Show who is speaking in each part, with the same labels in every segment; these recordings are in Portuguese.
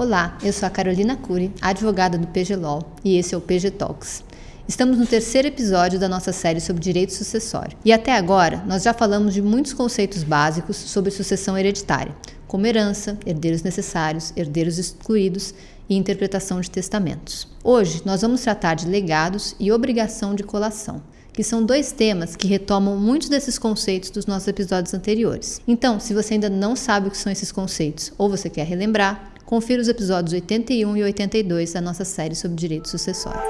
Speaker 1: Olá, eu sou a Carolina Cury, advogada do PG Law, e esse é o PG Talks. Estamos no terceiro episódio da nossa série sobre direito sucessório. E até agora, nós já falamos de muitos conceitos básicos sobre sucessão hereditária, como herança, herdeiros necessários, herdeiros excluídos e interpretação de testamentos. Hoje, nós vamos tratar de legados e obrigação de colação que são dois temas que retomam muitos desses conceitos dos nossos episódios anteriores. Então, se você ainda não sabe o que são esses conceitos ou você quer relembrar, confira os episódios 81 e 82 da nossa série sobre direito sucessório.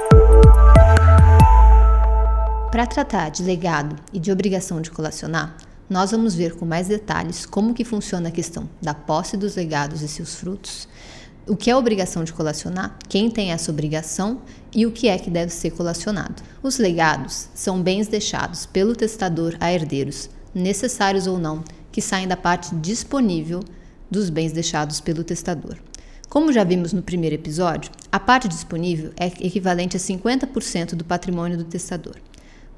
Speaker 1: Para tratar de legado e de obrigação de colacionar, nós vamos ver com mais detalhes como que funciona a questão da posse dos legados e seus frutos, o que é obrigação de colacionar, quem tem essa obrigação e o que é que deve ser colacionado. Os legados são bens deixados pelo testador a herdeiros, necessários ou não, que saem da parte disponível dos bens deixados pelo testador. Como já vimos no primeiro episódio, a parte disponível é equivalente a 50% do patrimônio do testador.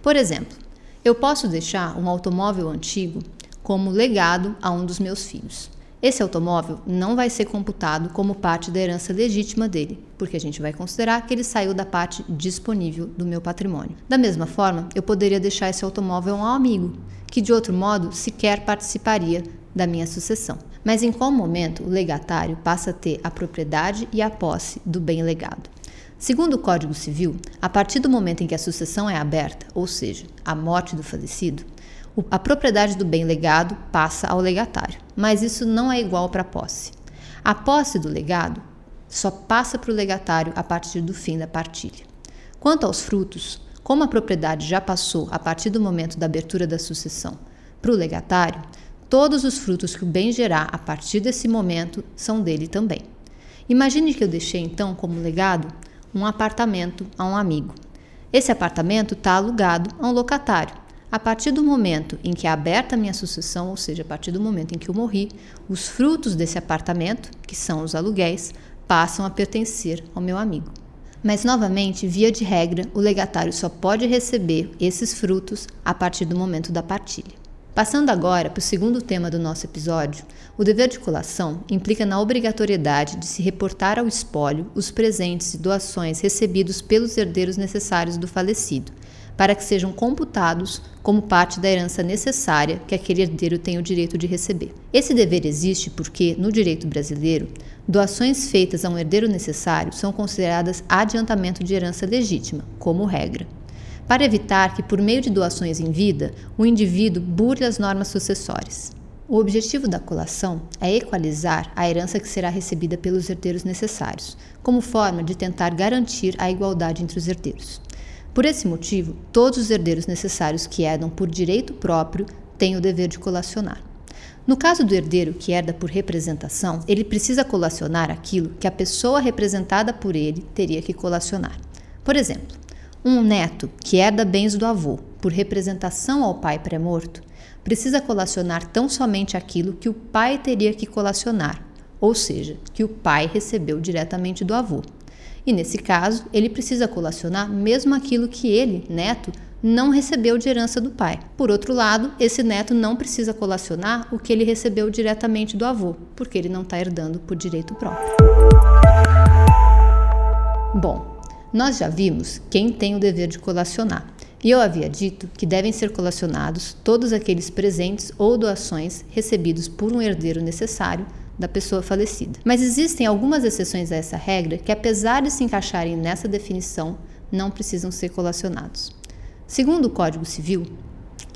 Speaker 1: Por exemplo, eu posso deixar um automóvel antigo como legado a um dos meus filhos. Esse automóvel não vai ser computado como parte da herança legítima dele, porque a gente vai considerar que ele saiu da parte disponível do meu patrimônio. Da mesma forma, eu poderia deixar esse automóvel a um amigo, que de outro modo sequer participaria da minha sucessão. Mas em qual momento o legatário passa a ter a propriedade e a posse do bem legado? Segundo o Código Civil, a partir do momento em que a sucessão é aberta, ou seja, a morte do falecido, a propriedade do bem legado passa ao legatário, mas isso não é igual para a posse. A posse do legado só passa para o legatário a partir do fim da partilha. Quanto aos frutos, como a propriedade já passou a partir do momento da abertura da sucessão para o legatário, todos os frutos que o bem gerar a partir desse momento são dele também. Imagine que eu deixei então como legado um apartamento a um amigo. Esse apartamento está alugado a um locatário a partir do momento em que é aberta a minha sucessão, ou seja, a partir do momento em que eu morri, os frutos desse apartamento, que são os aluguéis, passam a pertencer ao meu amigo. Mas, novamente, via de regra, o legatário só pode receber esses frutos a partir do momento da partilha. Passando agora para o segundo tema do nosso episódio, o dever de colação implica na obrigatoriedade de se reportar ao espólio os presentes e doações recebidos pelos herdeiros necessários do falecido, para que sejam computados como parte da herança necessária que aquele herdeiro tem o direito de receber. Esse dever existe porque, no direito brasileiro, doações feitas a um herdeiro necessário são consideradas adiantamento de herança legítima, como regra. Para evitar que, por meio de doações em vida, o indivíduo burle as normas sucessórias. O objetivo da colação é equalizar a herança que será recebida pelos herdeiros necessários, como forma de tentar garantir a igualdade entre os herdeiros. Por esse motivo, todos os herdeiros necessários que herdam por direito próprio têm o dever de colacionar. No caso do herdeiro que herda por representação, ele precisa colacionar aquilo que a pessoa representada por ele teria que colacionar. Por exemplo, um neto que herda bens do avô por representação ao pai pré-morto precisa colacionar tão somente aquilo que o pai teria que colacionar, ou seja, que o pai recebeu diretamente do avô. E nesse caso, ele precisa colacionar mesmo aquilo que ele, neto, não recebeu de herança do pai. Por outro lado, esse neto não precisa colacionar o que ele recebeu diretamente do avô, porque ele não está herdando por direito próprio. Bom, nós já vimos quem tem o dever de colacionar. E eu havia dito que devem ser colacionados todos aqueles presentes ou doações recebidos por um herdeiro necessário da pessoa falecida. Mas existem algumas exceções a essa regra que, apesar de se encaixarem nessa definição, não precisam ser colacionados. Segundo o Código Civil,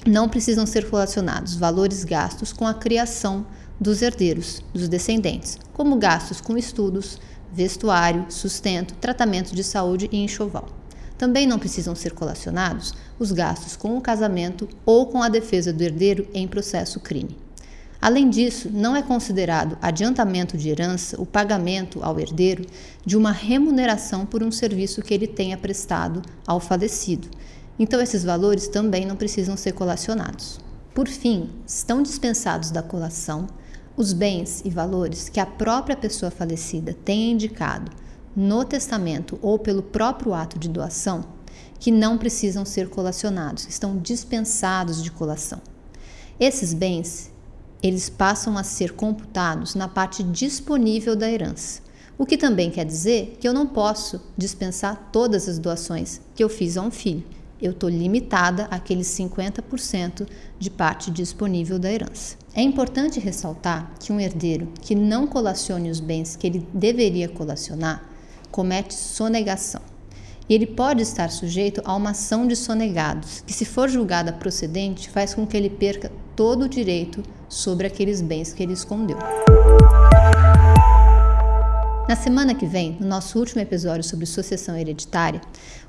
Speaker 1: não precisam ser colacionados valores gastos com a criação dos herdeiros, dos descendentes, como gastos com estudos, vestuário, sustento, tratamento de saúde e enxoval. Também não precisam ser colacionados os gastos com o casamento ou com a defesa do herdeiro em processo crime. Além disso, não é considerado adiantamento de herança o pagamento ao herdeiro de uma remuneração por um serviço que ele tenha prestado ao falecido. Então, esses valores também não precisam ser colacionados. Por fim, estão dispensados da colação os bens e valores que a própria pessoa falecida tenha indicado no testamento ou pelo próprio ato de doação, que não precisam ser colacionados, estão dispensados de colação. Esses bens eles passam a ser computados na parte disponível da herança, O que também quer dizer que eu não posso dispensar todas as doações que eu fiz a um filho. Eu estou limitada àqueles 50% de parte disponível da herança. É importante ressaltar que um herdeiro que não colacione os bens que ele deveria colacionar comete sonegação. E ele pode estar sujeito a uma ação de sonegados, que, se for julgada procedente, faz com que ele perca todo o direito sobre aqueles bens que ele escondeu. Na semana que vem, no nosso último episódio sobre sucessão hereditária,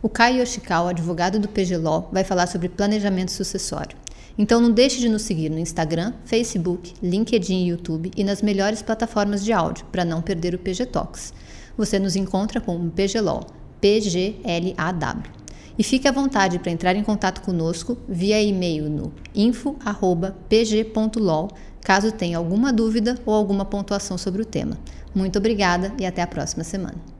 Speaker 1: o Kai Yoshikawa, advogado do PGLO, vai falar sobre planejamento sucessório. Então não deixe de nos seguir no Instagram, Facebook, LinkedIn e YouTube e nas melhores plataformas de áudio para não perder o PG Talks. Você nos encontra com o PGLAW, P-G-L-A-W. E fique à vontade para entrar em contato conosco via e-mail no info.pg.law caso tenha alguma dúvida ou alguma pontuação sobre o tema. Muito obrigada e até a próxima semana.